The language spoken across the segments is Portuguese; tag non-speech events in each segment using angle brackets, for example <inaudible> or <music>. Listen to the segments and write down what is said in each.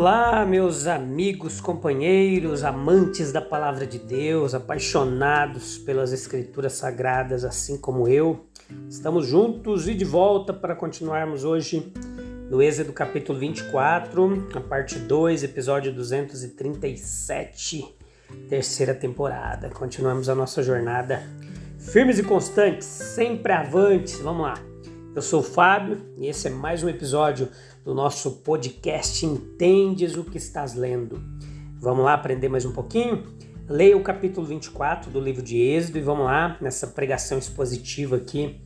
Olá, meus amigos, companheiros, amantes da palavra de Deus, apaixonados pelas escrituras sagradas, assim como eu. Estamos juntos e de volta para continuarmos hoje no Êxodo capítulo 24, a parte 2, episódio 237, terceira temporada. Continuamos a nossa jornada firmes e constantes, sempre avantes. Vamos lá. Eu sou o Fábio e esse é mais um episódio do nosso podcast Entendes o que estás lendo. Vamos lá aprender mais um pouquinho? Leia o capítulo 24 do livro de Êxodo e vamos lá nessa pregação expositiva aqui,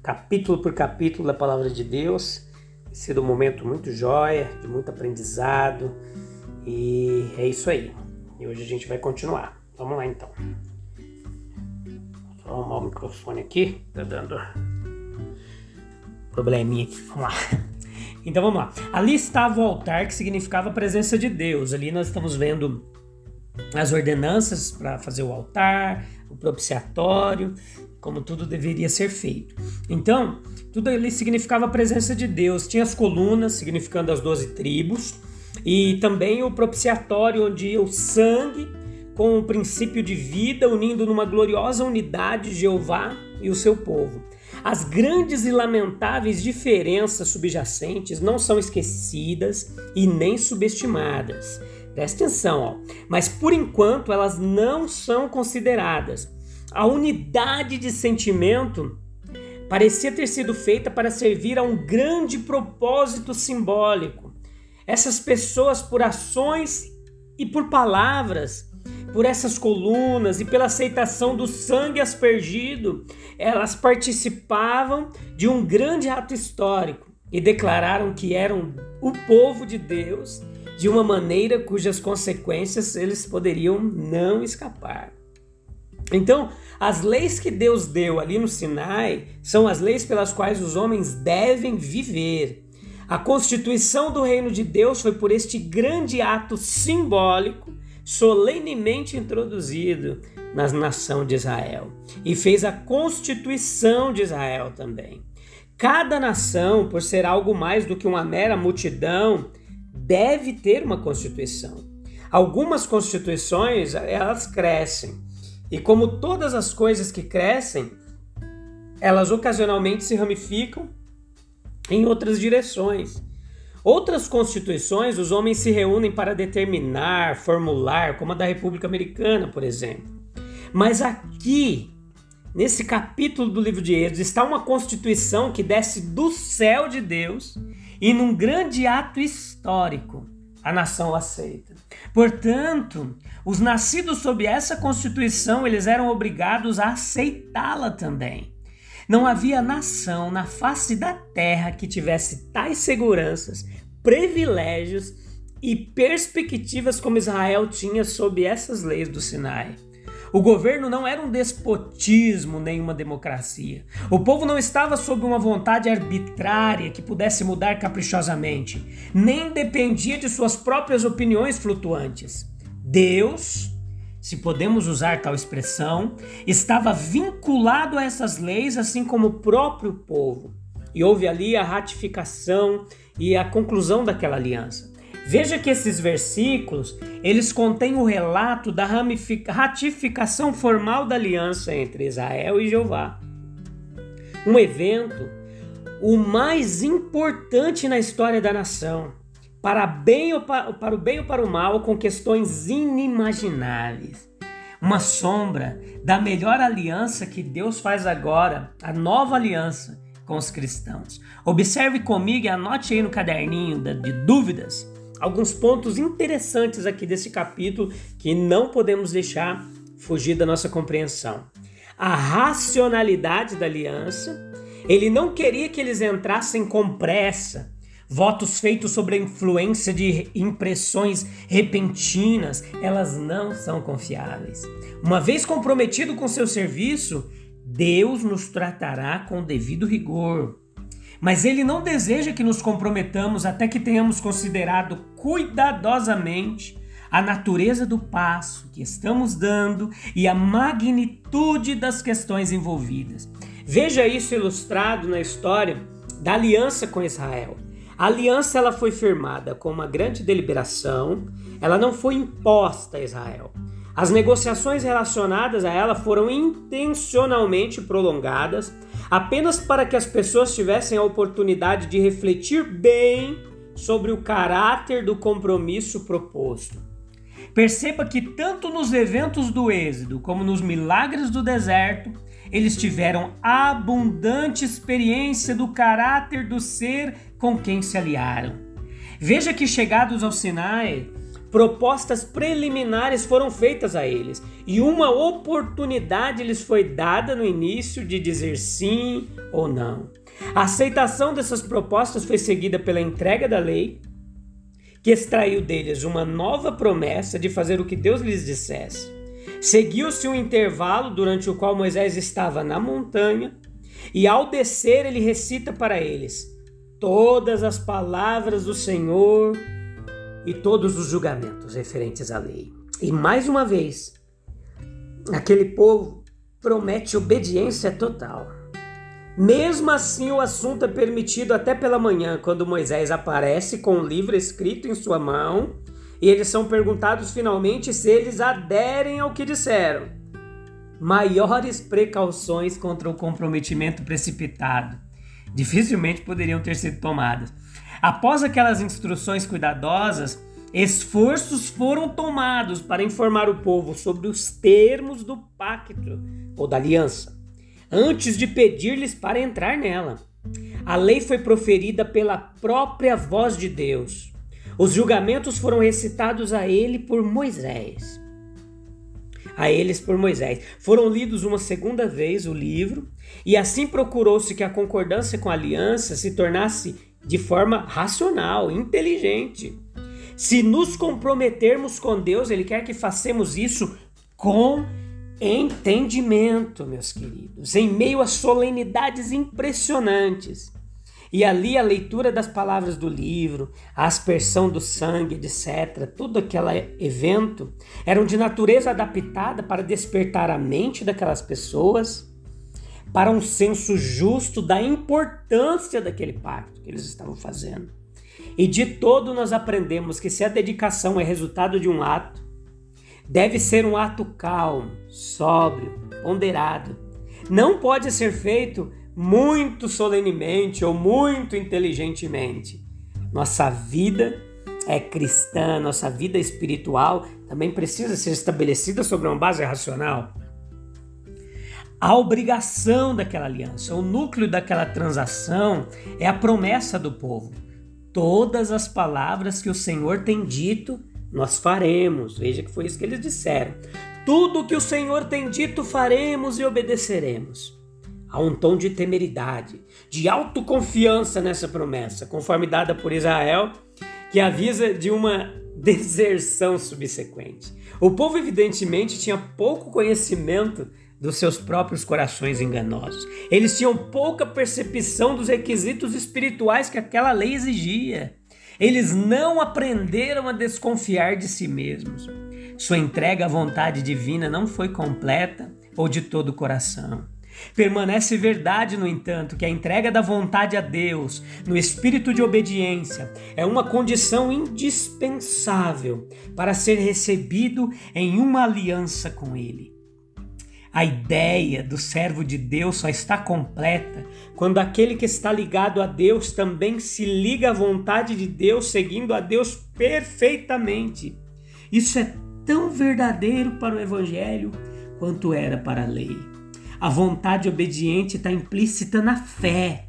capítulo por capítulo da palavra de Deus. Tem sido um momento muito jóia, de muito aprendizado e é isso aí. E hoje a gente vai continuar. Vamos lá então. Vou arrumar o microfone aqui, tá dando probleminha aqui. Vamos lá. Então vamos lá. Ali estava o altar, que significava a presença de Deus. Ali nós estamos vendo as ordenanças para fazer o altar, o propiciatório, como tudo deveria ser feito. Então, tudo ali significava a presença de Deus. Tinha as colunas, significando as doze tribos, e também o propiciatório, onde o sangue com o princípio de vida, unindo numa gloriosa unidade Jeová e o seu povo. As grandes e lamentáveis diferenças subjacentes não são esquecidas e nem subestimadas. Presta atenção, ó. mas por enquanto elas não são consideradas. A unidade de sentimento parecia ter sido feita para servir a um grande propósito simbólico. Essas pessoas, por ações e por palavras, por essas colunas e pela aceitação do sangue aspergido, elas participavam de um grande ato histórico e declararam que eram o povo de Deus de uma maneira cujas consequências eles poderiam não escapar. Então, as leis que Deus deu ali no Sinai são as leis pelas quais os homens devem viver. A constituição do reino de Deus foi por este grande ato simbólico solenemente introduzido na nação de Israel e fez a constituição de Israel também. Cada nação, por ser algo mais do que uma mera multidão, deve ter uma constituição. Algumas constituições, elas crescem. E como todas as coisas que crescem, elas ocasionalmente se ramificam em outras direções. Outras constituições, os homens se reúnem para determinar, formular, como a da República Americana, por exemplo. Mas aqui, nesse capítulo do livro de Êxodo, está uma constituição que desce do céu de Deus e num grande ato histórico a nação aceita. Portanto, os nascidos sob essa constituição, eles eram obrigados a aceitá-la também. Não havia nação na face da terra que tivesse tais seguranças, privilégios e perspectivas como Israel tinha sob essas leis do Sinai. O governo não era um despotismo nem uma democracia. O povo não estava sob uma vontade arbitrária que pudesse mudar caprichosamente, nem dependia de suas próprias opiniões flutuantes. Deus se podemos usar tal expressão, estava vinculado a essas leis, assim como o próprio povo. E houve ali a ratificação e a conclusão daquela aliança. Veja que esses versículos, eles contêm o relato da ratificação formal da aliança entre Israel e Jeová. Um evento o mais importante na história da nação para, bem ou para, para o bem ou para o mal, com questões inimagináveis. Uma sombra da melhor aliança que Deus faz agora, a nova aliança com os cristãos. Observe comigo e anote aí no caderninho de dúvidas alguns pontos interessantes aqui desse capítulo que não podemos deixar fugir da nossa compreensão. A racionalidade da aliança, Ele não queria que eles entrassem com pressa. Votos feitos sobre a influência de impressões repentinas, elas não são confiáveis. Uma vez comprometido com seu serviço, Deus nos tratará com devido rigor. Mas Ele não deseja que nos comprometamos até que tenhamos considerado cuidadosamente a natureza do passo que estamos dando e a magnitude das questões envolvidas. Veja isso ilustrado na história da aliança com Israel. A aliança ela foi firmada com uma grande deliberação, ela não foi imposta a Israel. As negociações relacionadas a ela foram intencionalmente prolongadas apenas para que as pessoas tivessem a oportunidade de refletir bem sobre o caráter do compromisso proposto. Perceba que tanto nos eventos do Êxodo como nos milagres do deserto, eles tiveram abundante experiência do caráter do ser com quem se aliaram. Veja que chegados ao Sinai, propostas preliminares foram feitas a eles e uma oportunidade lhes foi dada no início de dizer sim ou não. A aceitação dessas propostas foi seguida pela entrega da lei, que extraiu deles uma nova promessa de fazer o que Deus lhes dissesse. Seguiu-se um intervalo durante o qual Moisés estava na montanha, e ao descer ele recita para eles todas as palavras do Senhor e todos os julgamentos referentes à lei. E mais uma vez, aquele povo promete obediência total. Mesmo assim, o assunto é permitido até pela manhã, quando Moisés aparece com um livro escrito em sua mão e eles são perguntados finalmente se eles aderem ao que disseram. Maiores precauções contra o comprometimento precipitado dificilmente poderiam ter sido tomadas. Após aquelas instruções cuidadosas, esforços foram tomados para informar o povo sobre os termos do pacto ou da aliança, antes de pedir-lhes para entrar nela. A lei foi proferida pela própria voz de Deus. Os julgamentos foram recitados a ele por Moisés. A eles por Moisés. Foram lidos uma segunda vez o livro, e assim procurou-se que a concordância com a aliança se tornasse de forma racional, inteligente. Se nos comprometermos com Deus, Ele quer que façamos isso com entendimento, meus queridos, em meio a solenidades impressionantes. E ali a leitura das palavras do livro, a aspersão do sangue, etc., todo aquele evento eram de natureza adaptada para despertar a mente daquelas pessoas para um senso justo da importância daquele pacto que eles estavam fazendo. E de todo nós aprendemos que se a dedicação é resultado de um ato, deve ser um ato calmo, sóbrio, ponderado. Não pode ser feito muito solenemente ou muito inteligentemente. Nossa vida é cristã, nossa vida espiritual também precisa ser estabelecida sobre uma base racional a obrigação daquela aliança, o núcleo daquela transação é a promessa do povo. Todas as palavras que o Senhor tem dito, nós faremos. Veja que foi isso que eles disseram. Tudo que o Senhor tem dito, faremos e obedeceremos. Há um tom de temeridade, de autoconfiança nessa promessa, conforme dada por Israel, que avisa de uma <laughs> deserção subsequente. O povo, evidentemente, tinha pouco conhecimento dos seus próprios corações enganosos. Eles tinham pouca percepção dos requisitos espirituais que aquela lei exigia. Eles não aprenderam a desconfiar de si mesmos. Sua entrega à vontade divina não foi completa ou de todo o coração. Permanece verdade, no entanto, que a entrega da vontade a Deus, no espírito de obediência, é uma condição indispensável para ser recebido em uma aliança com Ele. A ideia do servo de Deus só está completa quando aquele que está ligado a Deus também se liga à vontade de Deus, seguindo a Deus perfeitamente. Isso é tão verdadeiro para o Evangelho quanto era para a lei. A vontade obediente está implícita na fé.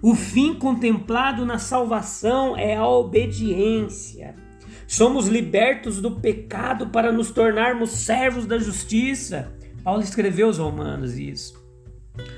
O fim contemplado na salvação é a obediência. Somos libertos do pecado para nos tornarmos servos da justiça. Paulo escreveu aos Romanos isso.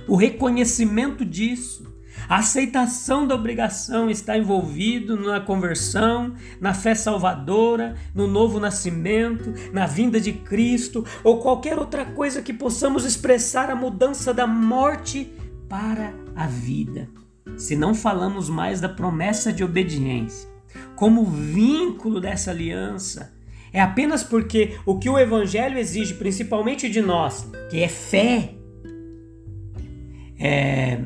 O reconhecimento disso, a aceitação da obrigação está envolvido na conversão, na fé salvadora, no novo nascimento, na vinda de Cristo ou qualquer outra coisa que possamos expressar a mudança da morte para a vida. Se não falamos mais da promessa de obediência como vínculo dessa aliança, é apenas porque o que o Evangelho exige, principalmente de nós, que é fé, é,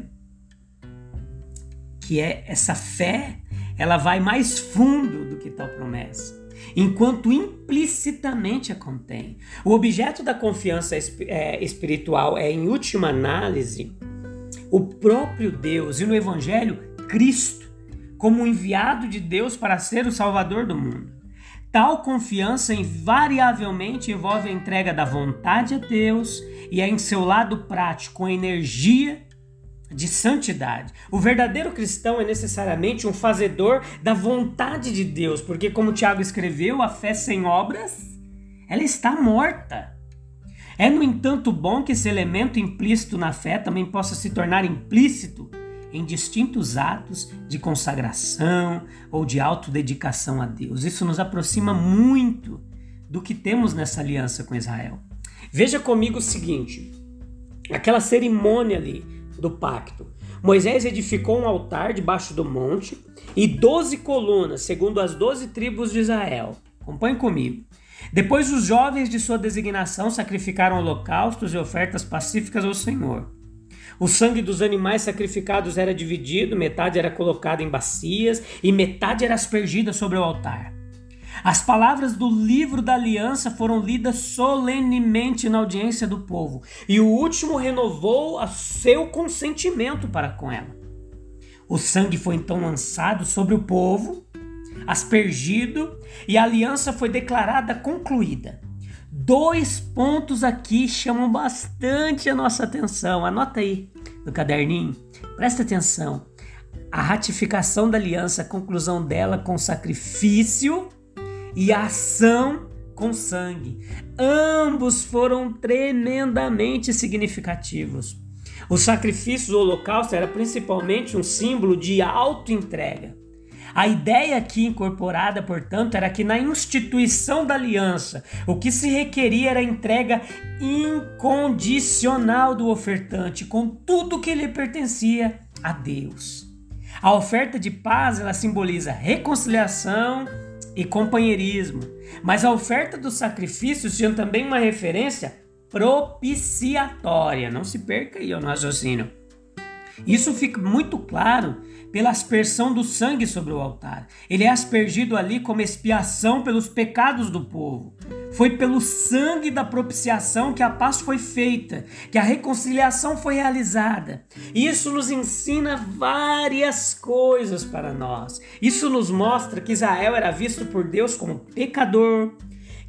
que é essa fé, ela vai mais fundo do que tal promessa, enquanto implicitamente a contém. O objeto da confiança é, espiritual é, em última análise, o próprio Deus e no Evangelho, Cristo, como enviado de Deus para ser o Salvador do mundo. Tal confiança invariavelmente envolve a entrega da vontade a Deus e é em seu lado prático a energia de santidade. O verdadeiro cristão é necessariamente um fazedor da vontade de Deus, porque como Tiago escreveu, a fé sem obras, ela está morta. É, no entanto, bom que esse elemento implícito na fé também possa se tornar implícito em distintos atos de consagração ou de autodedicação a Deus. Isso nos aproxima muito do que temos nessa aliança com Israel. Veja comigo o seguinte: aquela cerimônia ali do pacto. Moisés edificou um altar debaixo do monte e doze colunas, segundo as doze tribos de Israel. Acompanhe comigo. Depois, os jovens de sua designação sacrificaram holocaustos e ofertas pacíficas ao Senhor. O sangue dos animais sacrificados era dividido, metade era colocada em bacias e metade era aspergida sobre o altar. As palavras do livro da aliança foram lidas solenemente na audiência do povo, e o último renovou o seu consentimento para com ela. O sangue foi então lançado sobre o povo, aspergido, e a aliança foi declarada concluída. Dois pontos aqui chamam bastante a nossa atenção. Anota aí no caderninho. Presta atenção. A ratificação da aliança, a conclusão dela com sacrifício e a ação com sangue. Ambos foram tremendamente significativos. O sacrifício do holocausto era principalmente um símbolo de auto-entrega. A ideia aqui incorporada, portanto, era que na instituição da aliança, o que se requeria era a entrega incondicional do ofertante, com tudo que lhe pertencia a Deus. A oferta de paz, ela simboliza reconciliação e companheirismo, mas a oferta dos sacrifícios tinha também uma referência propiciatória. Não se perca aí no raciocínio. Isso fica muito claro pela aspersão do sangue sobre o altar. Ele é aspergido ali como expiação pelos pecados do povo. Foi pelo sangue da propiciação que a paz foi feita, que a reconciliação foi realizada. Isso nos ensina várias coisas para nós. Isso nos mostra que Israel era visto por Deus como pecador,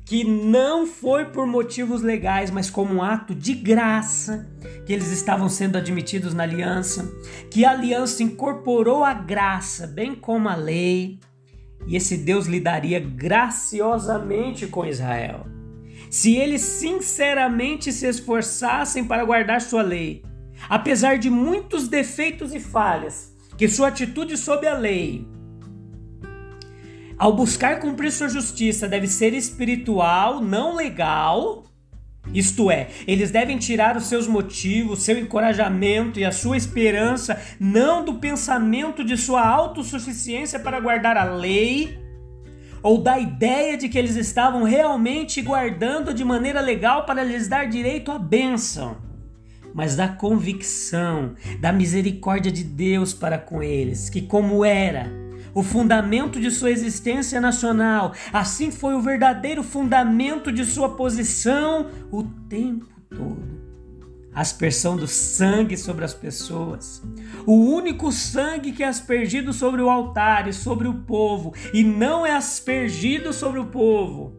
que não foi por motivos legais, mas como um ato de graça, que eles estavam sendo admitidos na aliança, que a aliança incorporou a graça, bem como a lei, e esse Deus lidaria graciosamente com Israel. Se eles sinceramente se esforçassem para guardar sua lei, apesar de muitos defeitos e falhas, que sua atitude sob a lei ao buscar cumprir sua justiça, deve ser espiritual, não legal. Isto é, eles devem tirar os seus motivos, seu encorajamento e a sua esperança não do pensamento de sua autossuficiência para guardar a lei, ou da ideia de que eles estavam realmente guardando de maneira legal para lhes dar direito à bênção, mas da convicção, da misericórdia de Deus para com eles, que como era, o fundamento de sua existência nacional, assim foi o verdadeiro fundamento de sua posição o tempo todo. A aspersão do sangue sobre as pessoas, o único sangue que é aspergido sobre o altar e sobre o povo, e não é aspergido sobre o povo.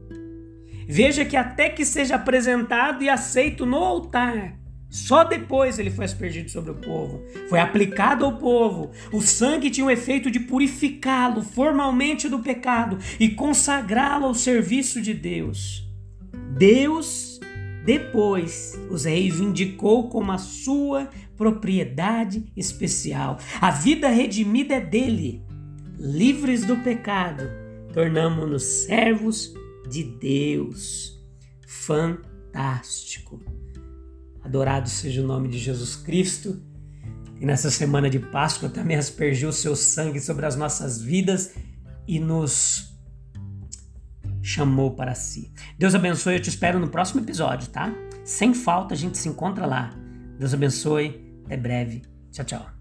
Veja que até que seja apresentado e aceito no altar, só depois ele foi aspergido sobre o povo, foi aplicado ao povo. O sangue tinha o efeito de purificá-lo formalmente do pecado e consagrá-lo ao serviço de Deus. Deus depois os reivindicou como a sua propriedade especial. A vida redimida é dele. Livres do pecado, tornamos-nos servos de Deus. Fantástico. Adorado seja o nome de Jesus Cristo. E nessa semana de Páscoa também aspergiu o seu sangue sobre as nossas vidas e nos chamou para si. Deus abençoe, eu te espero no próximo episódio, tá? Sem falta, a gente se encontra lá. Deus abençoe, até breve. Tchau, tchau.